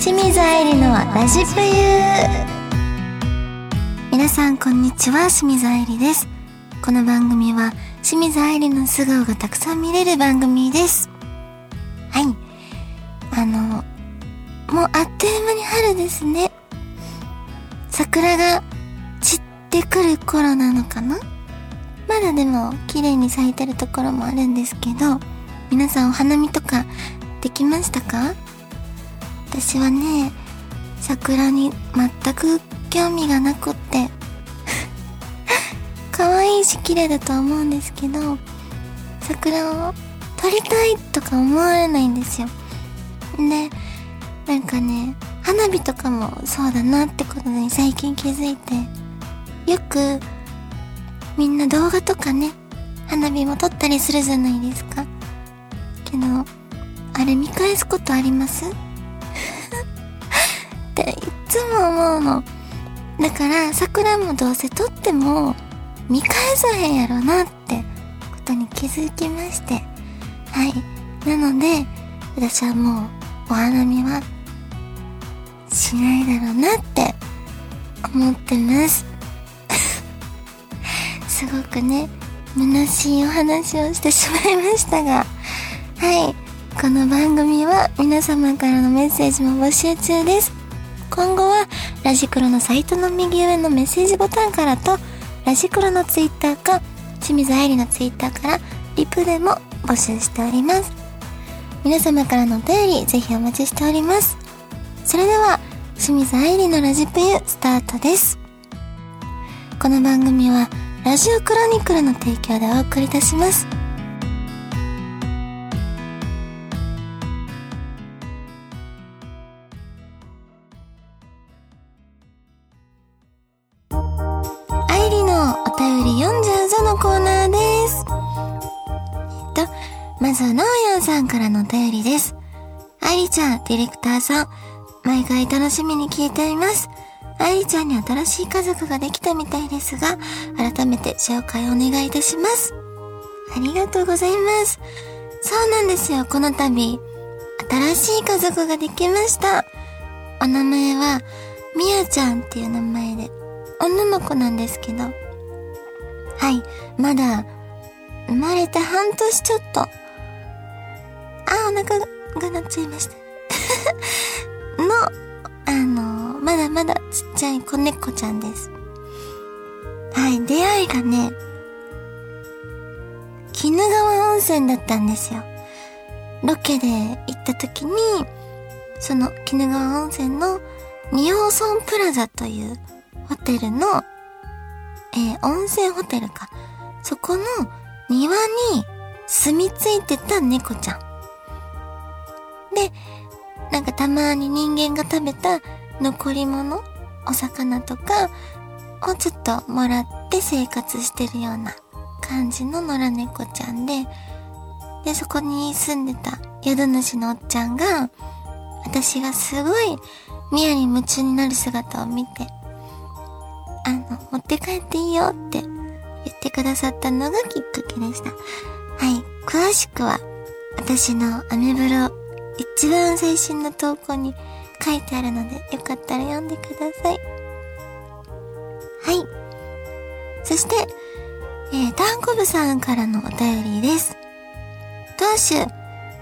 清水愛理のラジプユ皆さんこんにちは。清水愛理です。この番組は清水愛理の素顔がたくさん見れる番組です。はい。あのもうあっという間に春ですね。桜が散ってくる頃なのかな？まだでも綺麗に咲いてるところもあるんですけど皆さんお花見とかできましたか？私はね桜に全く興味がなくって。可愛いし綺麗だと思うんですけど桜を撮りたいとか思われないんですよ。でなんかね花火とかもそうだなってことに最近気づいてよくみんな動画とかね花火も撮ったりするじゃないですか。けどあれ見返すことあります？っていつも思うの。だから桜もどうせ撮っても見返さへんやろなってことに気づきまして。はい。なので私はもうお花見はしないだろうなって思ってます。すごくね虚しいお話をしてしまいましたが。はい。この番組は皆様からのメッセージも募集中です。今後はラジクロのサイトの右上のメッセージボタンからとラジクロのツイッターか清水愛理のツイッターからリプでも募集しております。皆様からのお便りぜひお待ちしております。それでは清水愛理のラジプユスタートです。この番組はラジオクロニクルの提供でお送りいたします。まずなおやんさんからのお便りです。愛理ちゃん、ディレクターさん、毎回楽しみに聞いています。愛理ちゃんに新しい家族ができたみたいですが、改めて紹介お願いいたします。ありがとうございます。そうなんですよ、この度。新しい家族ができました。お名前は、みやちゃんっていう名前で、女の子なんですけど。はい、まだ、生まれて半年ちょっと。あ、お腹が鳴っちゃいました。の、あの、まだまだちっちゃい子猫ちゃんです。はい、出会いがね、鬼怒川温泉だったんですよ。ロケで行った時に、その鬼怒川温泉の仁王村プラザというホテルの、えー温泉ホテルか。そこの庭に住み着いてた猫ちゃん。で、なんかたまに人間が食べた残り物、お魚とかをちょっともらって生活してるような感じの野良猫ちゃんで、で、そこに住んでた宿主のおっちゃんが、私がすごいミヤに夢中になる姿を見て、あの、持って帰っていいよって言ってくださったのがきっかけでした。はい。詳しくは、私のアメブロ一番最新の投稿に書いてあるので、よかったら読んでください。はい。そして、えー、タンコブさんからのお便りです。当主、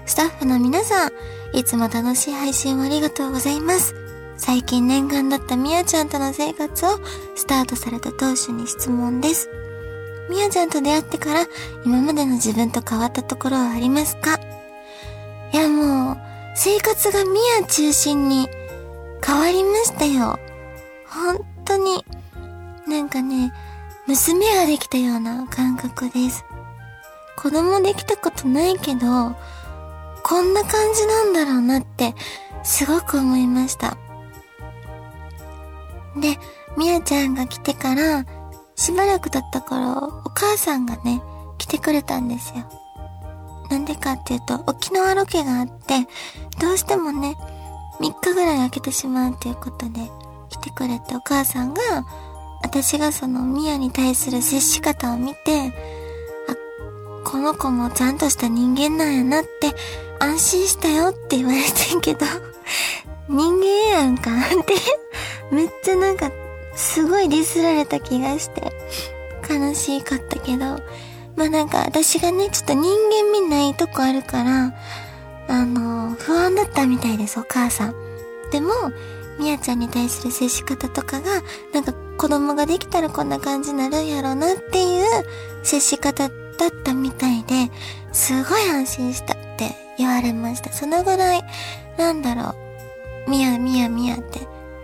スタッフの皆さん、いつも楽しい配信をありがとうございます。最近念願だったみやちゃんとの生活をスタートされた当主に質問です。みやちゃんと出会ってから今までの自分と変わったところはありますか？いやもう、生活がみや中心に変わりましたよ。本当に、なんかね、娘ができたような感覚です。子供できたことないけど、こんな感じなんだろうなって、すごく思いました。で、みやちゃんが来てから、しばらく経った頃、お母さんがね、来てくれたんですよ。なんでかっていうと、沖縄ロケがあって、どうしてもね、3日ぐらい空けてしまうっていうことで、来てくれてお母さんが、私がそのミヤに対する接し方を見て、あ、この子もちゃんとした人間なんやなって安心したよって言われてんけど、人間やんかってめっちゃなんか、すごいディスられた気がして、悲しかったけど、まあなんか私がね、ちょっと人間味ないとこあるから、あの、不安だったみたいです、お母さん。でも、みやちゃんに対する接し方とかが、なんか子供ができたらこんな感じになるんやろうなっていう接し方だったみたいで、すごい安心したって言われました。そのぐらい、なんだろう、みやみやみやって、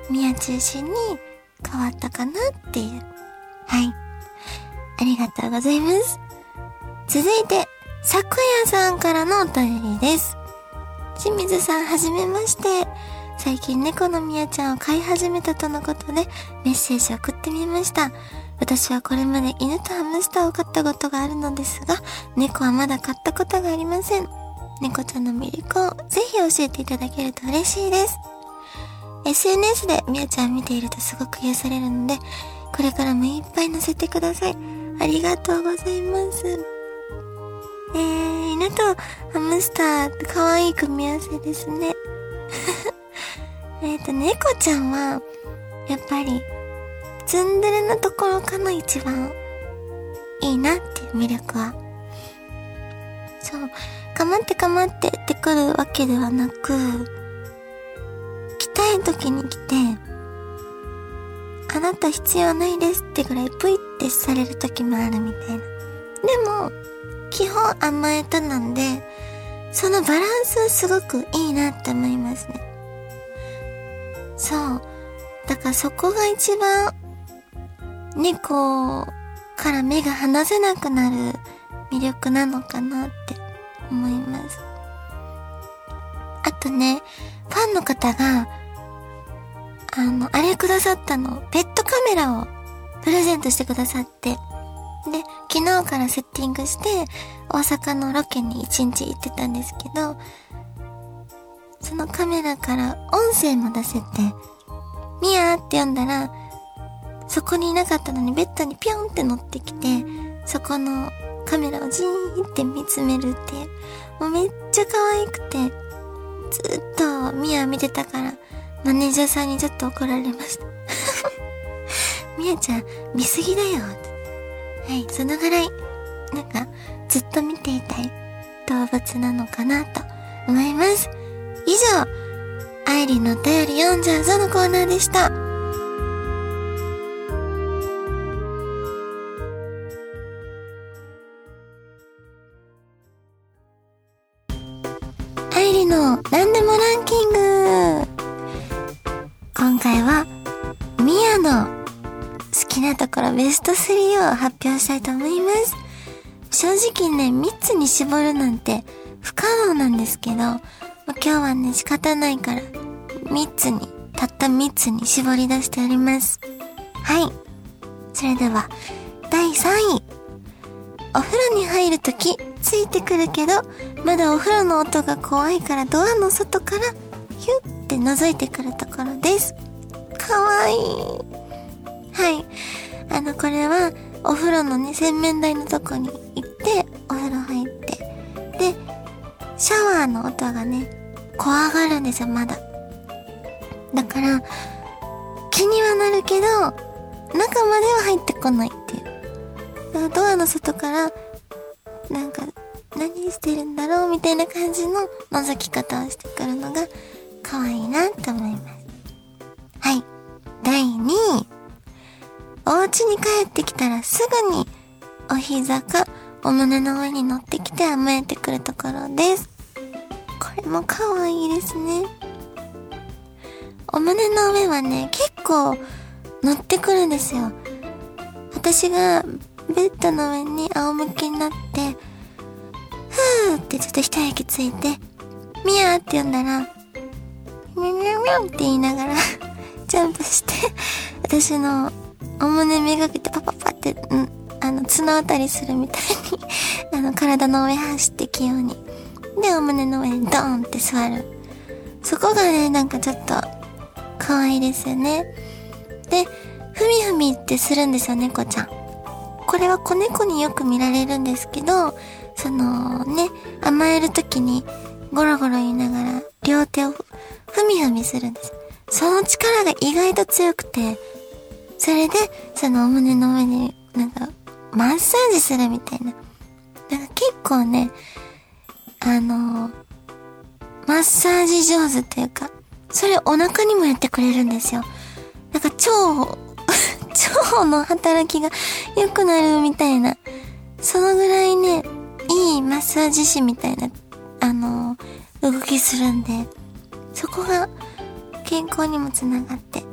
みや中心に変わったかなっていう。はい。ありがとうございます。続いて、昨夜さんからのお便りです。清水さんはじめまして。最近猫のみやちゃんを飼い始めたとのことでメッセージを送ってみました。私はこれまで犬とハムスターを飼ったことがあるのですが、猫はまだ飼ったことがありません。猫ちゃんの魅力をぜひ教えていただけると嬉しいです。SNS でみやちゃん見ているとすごく癒されるので、これからもいっぱい載せてください。ありがとうございます。えー、犬とハムスター、可愛い組み合わせですね。えっと、猫ちゃんは、やっぱり、ツンデレなところかな、一番、いいなっていう魅力は。そう、かまってかまってってくるわけではなく、来たい時に来て、あなた必要ないですってぐらいぷいってされる時もあるみたいな。でも、基本甘えたなんで、そのバランスはすごくいいなって思いますね。そう。だからそこが一番、猫から目が離せなくなる魅力なのかなって思います。あとね、ファンの方が、あの、あれくださったの、ペットカメラをプレゼントしてくださって、で、昨日からセッティングして、大阪のロケに一日行ってたんですけど、そのカメラから音声も出せて、ミヤーって呼んだら、そこにいなかったのにベッドにピョンって乗ってきて、そこのカメラをじーンって見つめるって。もうめっちゃ可愛くて、ずっとミヤ見てたから、マネージャーさんにちょっと怒られました。ミヤちゃん、見すぎだよ。はい、そのぐらい、なんか、ずっと見ていたい動物なのかなと思います。以上、アイリのお便り読んじゃうぞのコーナーでした。アイリの何でもランキング今回は、ミヤの好きなところベスト3を発表したいと思います。正直ね、3つに絞るなんて不可能なんですけど、ま今日はね、仕方ないから、3つに、たった3つに絞り出しております。はい。それでは、第3位。お風呂に入るとき、ついてくるけど、まだお風呂の音が怖いからドアの外から、ヒュッて覗いてくるところです。かわいい。はい。あの、これは、お風呂のね、洗面台のとこに行って、お風呂入って、で、シャワーの音がね、怖がるんですよ、まだ。だから、気にはなるけど、中までは入ってこないっていう。だからドアの外から、なんか、何してるんだろうみたいな感じの覗き方をしてくるのが、可愛いなって思います。はい。第2位。お家に帰ってきたらすぐにお膝かお胸の上に乗ってきて甘えてくるところです。これも可愛いですね。お胸の上はね、結構乗ってくるんですよ。私がベッドの上に仰向けになって、ふーってちょっと一息ついて、ミヤーって呼んだら、ミャミャミャって言いながらジャンプして、私のお胸めがけてパパパって、うん、あの、綱渡りするみたいに あの、体の上走ってきように。で、お胸の上にドーンって座る。そこがね、なんかちょっと、可愛いですよね。で、ふみふみってするんですよ、猫ちゃん。これは子猫によく見られるんですけど、そのね、甘える時にゴロゴロ言いながら両手をふみふみするんです。その力が意外と強くて、それで、そのお胸の上になんか、マッサージするみたいな。なんか結構ね、あのマッサージ上手っていうか、それお腹にもやってくれるんですよ。なんか腸、腸の働きが良くなるみたいな。そのぐらいね、いいマッサージ師みたいな、あの動きするんで、そこが健康にもつながって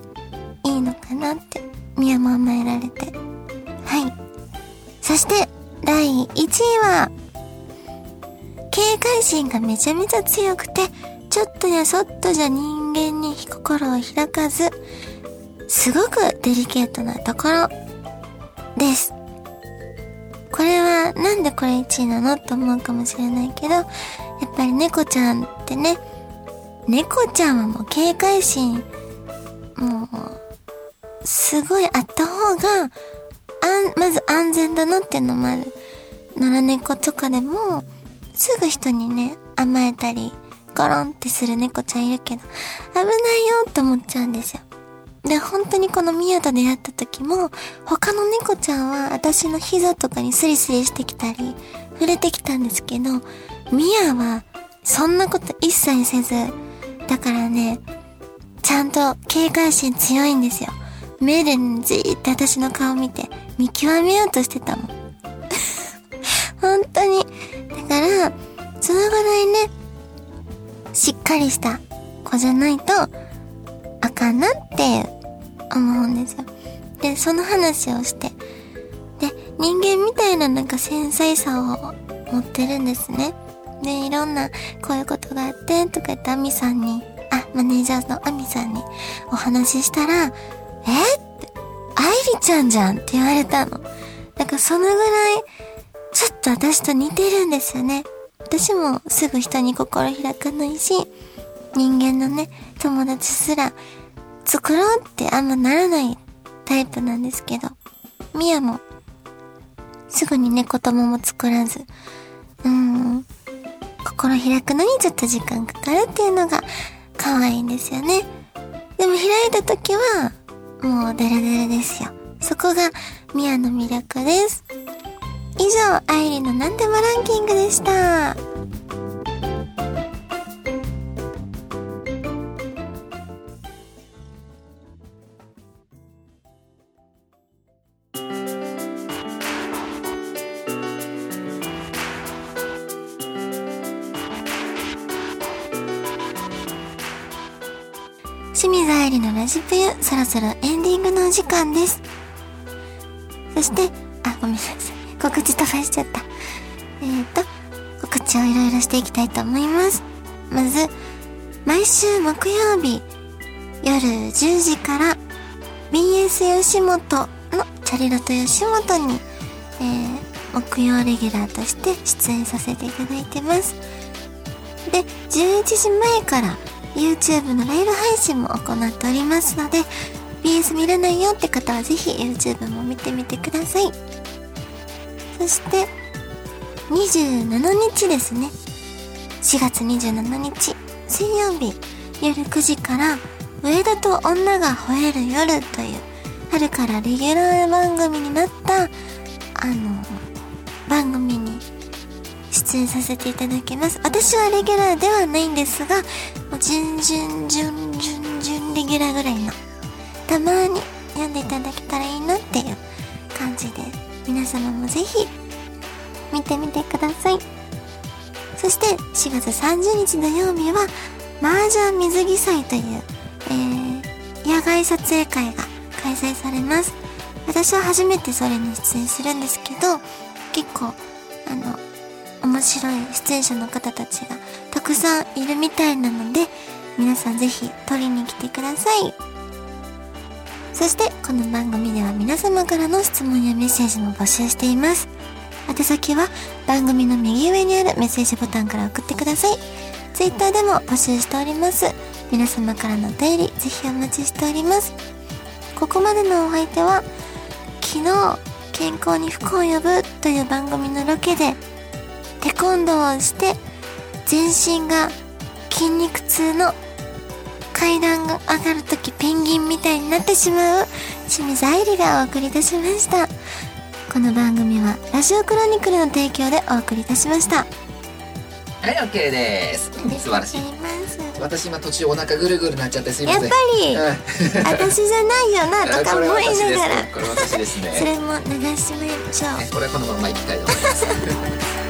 いいのかなって身を甘えられて。はい。そして、第1位は、警戒心がめちゃめちゃ強くて、ちょっとやそっとじゃ人間に心を開かず、すごくデリケートなところです。これはなんでこれ1位なのって思うかもしれないけど、やっぱり猫ちゃんってね、猫ちゃんはもう警戒心、もう、すごいあった方が、あん、まず安全だなっていうのもある。野良猫とかでも、すぐ人にね、甘えたり、ゴロンってする猫ちゃんいるけど、危ないよって思っちゃうんですよ。で、本当にこのミヤと出会った時も、他の猫ちゃんは私の膝とかにスリスリしてきたり、触れてきたんですけど、ミヤは、そんなこと一切せず、だからね、ちゃんと警戒心強いんですよ。目でじーって私の顔見て見極めようとしてたもん。本当に。だから、そのぐらいね、しっかりした子じゃないと、あかんなって思うんですよ。で、その話をして。で、人間みたいななんか繊細さを持ってるんですね。で、いろんな、こういうことがあって、とか言って、アミさんに、あ、マネージャーのアミさんにお話ししたら、え？って、アイリちゃんじゃんって言われたの。だからそのぐらい、ちょっと私と似てるんですよね。私もすぐ人に心開かないし、人間のね、友達すら作ろうってあんまならないタイプなんですけど、ミヤもすぐに猫友も作らず、うーん、心開くのにちょっと時間かかるっていうのが可愛いんですよね。でも開いた時は、もうデレデレですよ。そこがミアの魅力です。以上、アイリのなんでもランキングでした。清水愛理のラジプユ、そろそろエンディングのお時間です。そして、あ、ごめんなさい。告知飛ばしちゃった。えーと、告知をいろいろしていきたいと思います。まず、毎週木曜日、夜10時から、BS 吉本のチャリロと吉本に、えー、木曜レギュラーとして出演させていただいてます。で、11時前から、YouTube のライブ配信も行っておりますので、BS 見れないよって方はぜひ YouTube も見てみてください。そして、27日ですね。4月27日、水曜日、夜9時から、上田と女が吠える夜という、春からレギュラー番組になった、あの、番組に出演させていただきます。私はレギュラーではないんですが、もう準々、準々、準レギュラーぐらいの、たまに読んでいただけたらいいなっていう感じで、皆様もぜひ、見てみてください。そして、4月30日土曜日は、麻雀水着祭という、えー、野外撮影会が開催されます。私は初めてそれに出演するんですけど、結構、あの、面白い出演者の方たちがたくさんいるみたいなので、皆さんぜひ撮りに来てください。そして、この番組では皆様からの質問やメッセージも募集しています。宛先は番組の右上にあるメッセージボタンから送ってください。Twitter でも募集しております。皆様からのお便り、ぜひお待ちしております。ここまでのお相手は、昨日、健康に福を呼ぶという番組のロケでテコンドーをして全身が筋肉痛の階段が上がるときペンギンみたいになってしまう清水愛理がお送りいたしました。この番組はラジオクロニクルの提供でお送りいたしました。はい OK です。素晴らしい。私今途中お腹ぐるぐるなっちゃってすいません。やっぱり、うん。私じゃないよなとか思いながら、これ私ですね。それも流しましょう。ねこれはこのまま行きたいと思います